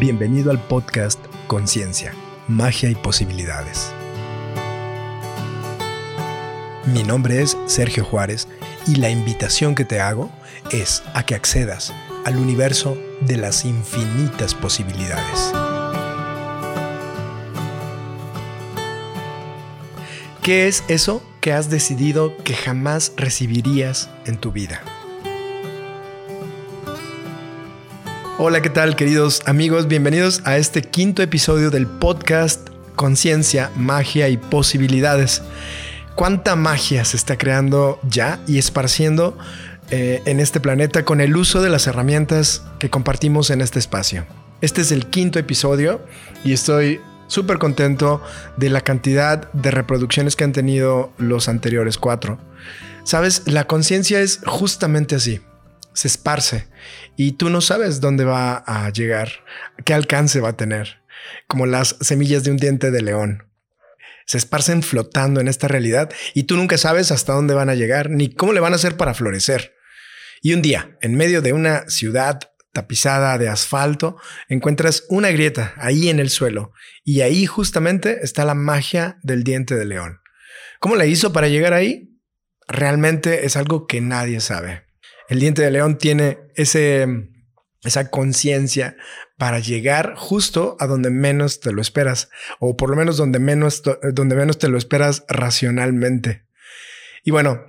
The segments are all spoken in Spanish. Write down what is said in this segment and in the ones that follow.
Bienvenido al podcast Conciencia, Magia y Posibilidades. Mi nombre es Sergio Juárez y la invitación que te hago es a que accedas al universo de las infinitas posibilidades. ¿Qué es eso que has decidido que jamás recibirías en tu vida? Hola, ¿qué tal queridos amigos? Bienvenidos a este quinto episodio del podcast Conciencia, Magia y Posibilidades. ¿Cuánta magia se está creando ya y esparciendo eh, en este planeta con el uso de las herramientas que compartimos en este espacio? Este es el quinto episodio y estoy súper contento de la cantidad de reproducciones que han tenido los anteriores cuatro. Sabes, la conciencia es justamente así se esparce y tú no sabes dónde va a llegar, qué alcance va a tener, como las semillas de un diente de león. Se esparcen flotando en esta realidad y tú nunca sabes hasta dónde van a llegar ni cómo le van a hacer para florecer. Y un día, en medio de una ciudad tapizada de asfalto, encuentras una grieta ahí en el suelo y ahí justamente está la magia del diente de león. ¿Cómo la hizo para llegar ahí? Realmente es algo que nadie sabe el diente de león tiene ese, esa conciencia para llegar justo a donde menos te lo esperas, o por lo menos donde menos, donde menos te lo esperas racionalmente. Y bueno,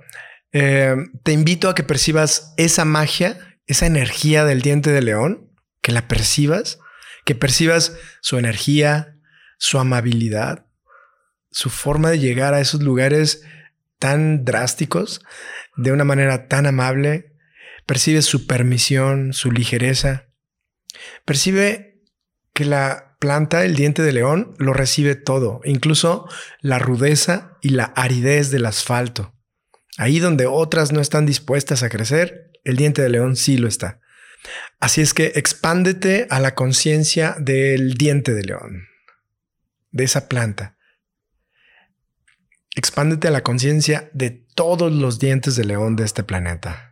eh, te invito a que percibas esa magia, esa energía del diente de león, que la percibas, que percibas su energía, su amabilidad, su forma de llegar a esos lugares tan drásticos de una manera tan amable, percibe su permisión, su ligereza, percibe que la planta, el diente de león, lo recibe todo, incluso la rudeza y la aridez del asfalto. Ahí donde otras no están dispuestas a crecer, el diente de león sí lo está. Así es que expándete a la conciencia del diente de león, de esa planta. Expándete a la conciencia de todos los dientes de león de este planeta.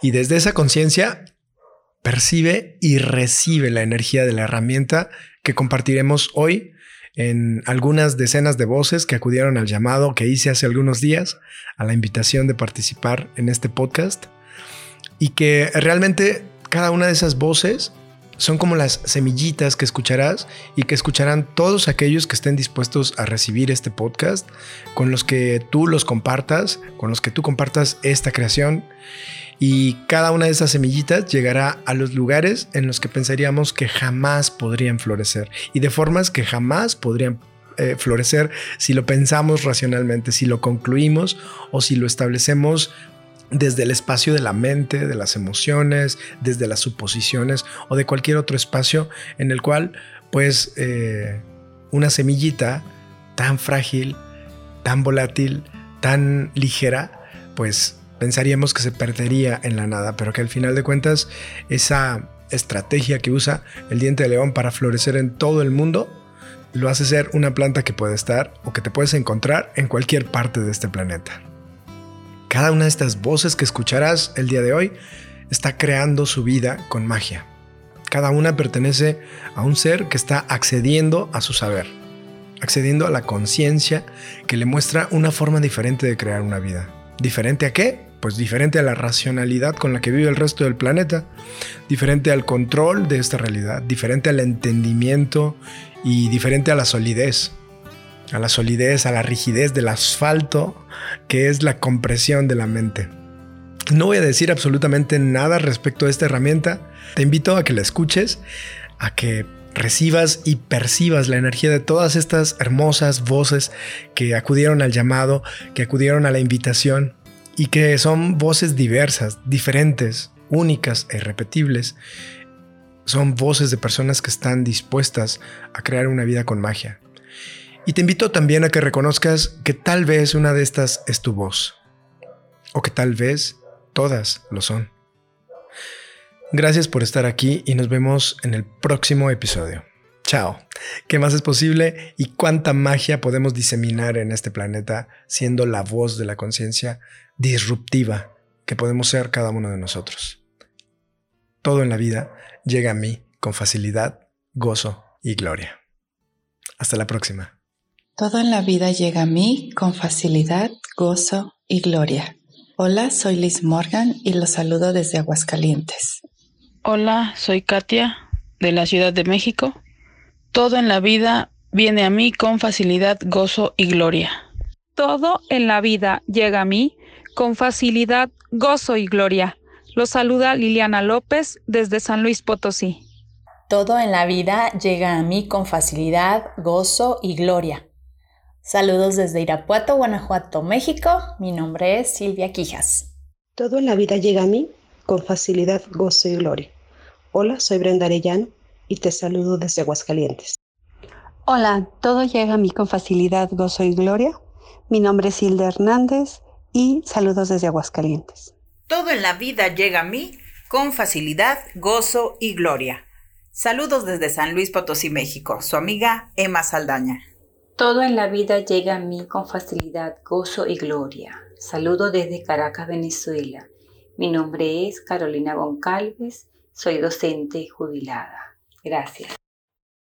Y desde esa conciencia percibe y recibe la energía de la herramienta que compartiremos hoy en algunas decenas de voces que acudieron al llamado que hice hace algunos días, a la invitación de participar en este podcast, y que realmente cada una de esas voces son como las semillitas que escucharás y que escucharán todos aquellos que estén dispuestos a recibir este podcast, con los que tú los compartas, con los que tú compartas esta creación. Y cada una de esas semillitas llegará a los lugares en los que pensaríamos que jamás podrían florecer y de formas que jamás podrían eh, florecer si lo pensamos racionalmente, si lo concluimos o si lo establecemos desde el espacio de la mente, de las emociones, desde las suposiciones o de cualquier otro espacio en el cual pues eh, una semillita tan frágil, tan volátil, tan ligera, pues pensaríamos que se perdería en la nada, pero que al final de cuentas esa estrategia que usa el diente de león para florecer en todo el mundo lo hace ser una planta que puede estar o que te puedes encontrar en cualquier parte de este planeta. Cada una de estas voces que escucharás el día de hoy está creando su vida con magia. Cada una pertenece a un ser que está accediendo a su saber, accediendo a la conciencia que le muestra una forma diferente de crear una vida. ¿Diferente a qué? pues diferente a la racionalidad con la que vive el resto del planeta, diferente al control de esta realidad, diferente al entendimiento y diferente a la solidez, a la solidez, a la rigidez del asfalto, que es la compresión de la mente. No voy a decir absolutamente nada respecto a esta herramienta, te invito a que la escuches, a que recibas y percibas la energía de todas estas hermosas voces que acudieron al llamado, que acudieron a la invitación y que son voces diversas, diferentes, únicas e irrepetibles. Son voces de personas que están dispuestas a crear una vida con magia. Y te invito también a que reconozcas que tal vez una de estas es tu voz, o que tal vez todas lo son. Gracias por estar aquí y nos vemos en el próximo episodio. Chao. ¿Qué más es posible y cuánta magia podemos diseminar en este planeta siendo la voz de la conciencia disruptiva que podemos ser cada uno de nosotros? Todo en la vida llega a mí con facilidad, gozo y gloria. Hasta la próxima. Todo en la vida llega a mí con facilidad, gozo y gloria. Hola, soy Liz Morgan y los saludo desde Aguascalientes. Hola, soy Katia de la Ciudad de México. Todo en la vida viene a mí con facilidad, gozo y gloria. Todo en la vida llega a mí con facilidad, gozo y gloria. Los saluda Liliana López desde San Luis Potosí. Todo en la vida llega a mí con facilidad, gozo y gloria. Saludos desde Irapuato, Guanajuato, México. Mi nombre es Silvia Quijas. Todo en la vida llega a mí con facilidad, gozo y gloria. Hola, soy Brenda Arellano y te saludo desde Aguascalientes. Hola, todo llega a mí con facilidad, gozo y gloria. Mi nombre es Hilda Hernández y saludos desde Aguascalientes. Todo en la vida llega a mí con facilidad, gozo y gloria. Saludos desde San Luis Potosí, México. Su amiga Emma Saldaña. Todo en la vida llega a mí con facilidad, gozo y gloria. Saludo desde Caracas, Venezuela. Mi nombre es Carolina Goncalves, soy docente jubilada. Gracias.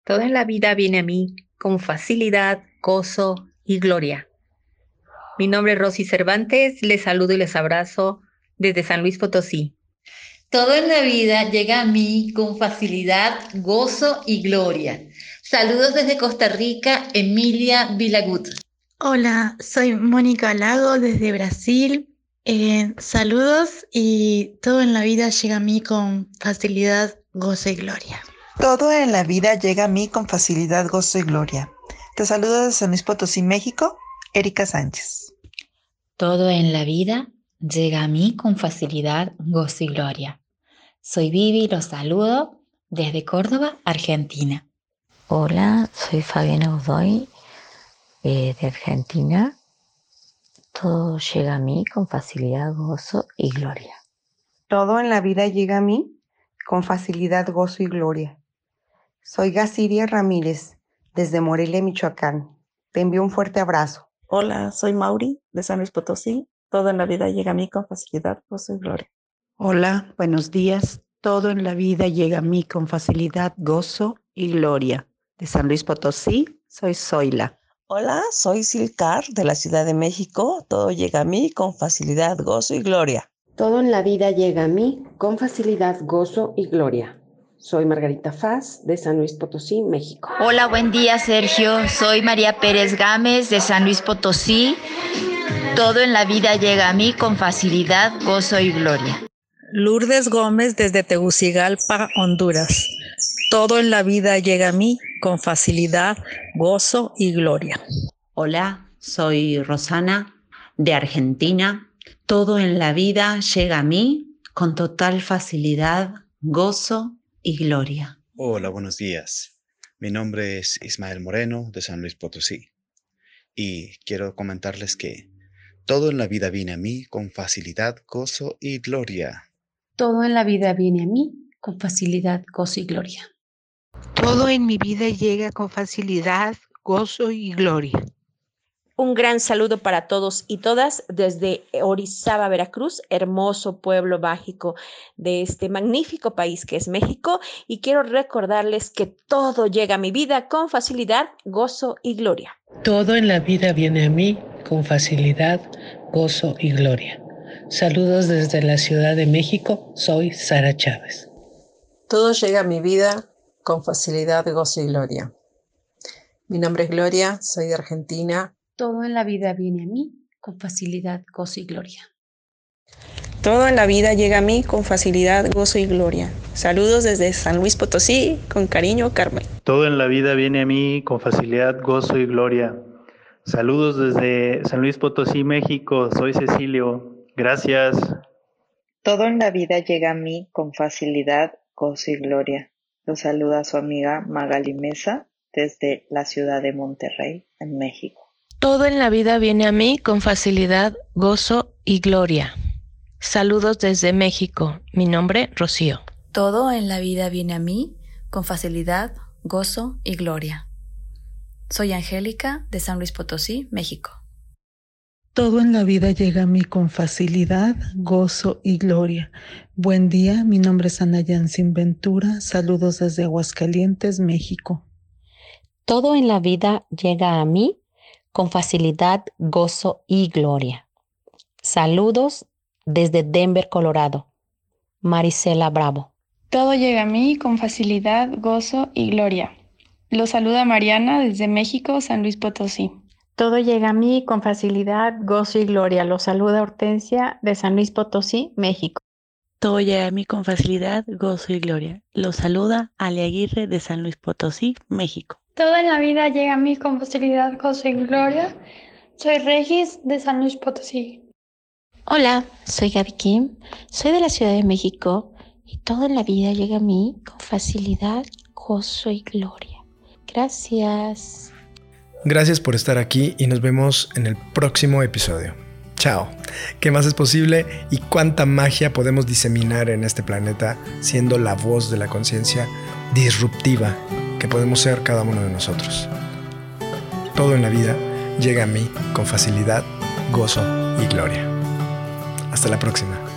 Todo en la vida viene a mí con facilidad, gozo y gloria. Mi nombre es Rosy Cervantes, les saludo y les abrazo desde San Luis Potosí. Todo en la vida llega a mí con facilidad, gozo y gloria. Saludos desde Costa Rica, Emilia Vilagut. Hola, soy Mónica Lago desde Brasil. Eh, saludos y todo en la vida llega a mí con facilidad, gozo y gloria. Todo en la vida llega a mí con facilidad, gozo y gloria. Te saludo desde San Luis Potosí, México, Erika Sánchez. Todo en la vida llega a mí con facilidad, gozo y gloria. Soy Vivi, los saludo desde Córdoba, Argentina. Hola, soy Fabiana Godoy eh, de Argentina. Todo llega a mí con facilidad, gozo y gloria. Todo en la vida llega a mí con facilidad, gozo y gloria. Soy Gasiria Ramírez desde Morelia, Michoacán. Te envío un fuerte abrazo. Hola, soy Mauri de San Luis Potosí. Todo en la vida llega a mí con facilidad, gozo y gloria. Hola, buenos días. Todo en la vida llega a mí con facilidad, gozo y gloria de San Luis Potosí, soy Zoila. Hola, soy Silcar de la Ciudad de México. Todo llega a mí con facilidad, gozo y gloria. Todo en la vida llega a mí con facilidad, gozo y gloria. Soy Margarita Faz de San Luis Potosí, México. Hola, buen día Sergio. Soy María Pérez Gámez de San Luis Potosí. Todo en la vida llega a mí con facilidad, gozo y gloria. Lourdes Gómez desde Tegucigalpa, Honduras. Todo en la vida llega a mí con facilidad, gozo y gloria. Hola, soy Rosana de Argentina. Todo en la vida llega a mí con total facilidad, gozo y gloria. Hola, buenos días. Mi nombre es Ismael Moreno de San Luis Potosí y quiero comentarles que todo en la vida viene a mí con facilidad, gozo y gloria. Todo en la vida viene a mí con facilidad, gozo y gloria. Todo en mi vida llega con facilidad, gozo y gloria. Un gran saludo para todos y todas desde Orizaba, Veracruz, hermoso pueblo mágico de este magnífico país que es México. Y quiero recordarles que todo llega a mi vida con facilidad, gozo y gloria. Todo en la vida viene a mí con facilidad, gozo y gloria. Saludos desde la Ciudad de México, soy Sara Chávez. Todo llega a mi vida con facilidad, gozo y gloria. Mi nombre es Gloria, soy de Argentina. Todo en la vida viene a mí con facilidad, gozo y gloria. Todo en la vida llega a mí con facilidad, gozo y gloria. Saludos desde San Luis Potosí, con cariño, Carmen. Todo en la vida viene a mí con facilidad, gozo y gloria. Saludos desde San Luis Potosí, México. Soy Cecilio. Gracias. Todo en la vida llega a mí con facilidad, gozo y gloria. Lo saluda su amiga Magali Mesa desde la ciudad de Monterrey, en México. Todo en la vida viene a mí con facilidad, gozo y gloria. Saludos desde México. Mi nombre, Rocío. Todo en la vida viene a mí con facilidad, gozo y gloria. Soy Angélica de San Luis Potosí, México. Todo en la vida llega a mí con facilidad, gozo y gloria. Buen día, mi nombre es Ana Sin Ventura. Saludos desde Aguascalientes, México. Todo en la vida llega a mí con facilidad, gozo y gloria. Saludos desde Denver, Colorado. Marisela Bravo. Todo llega a mí con facilidad, gozo y gloria. Lo saluda Mariana desde México, San Luis Potosí. Todo llega a mí con facilidad, gozo y gloria. Lo saluda Hortensia de San Luis Potosí, México. Todo llega a mí con facilidad, gozo y gloria. Lo saluda Ale Aguirre de San Luis Potosí, México. Todo en la vida llega a mí con facilidad, gozo y gloria. Soy Regis de San Luis Potosí. Hola, soy Gaby Kim, soy de la Ciudad de México y todo en la vida llega a mí con facilidad, gozo y gloria. Gracias. Gracias por estar aquí y nos vemos en el próximo episodio. Chao. ¿Qué más es posible y cuánta magia podemos diseminar en este planeta siendo la voz de la conciencia disruptiva que podemos ser cada uno de nosotros? Todo en la vida llega a mí con facilidad, gozo y gloria. Hasta la próxima.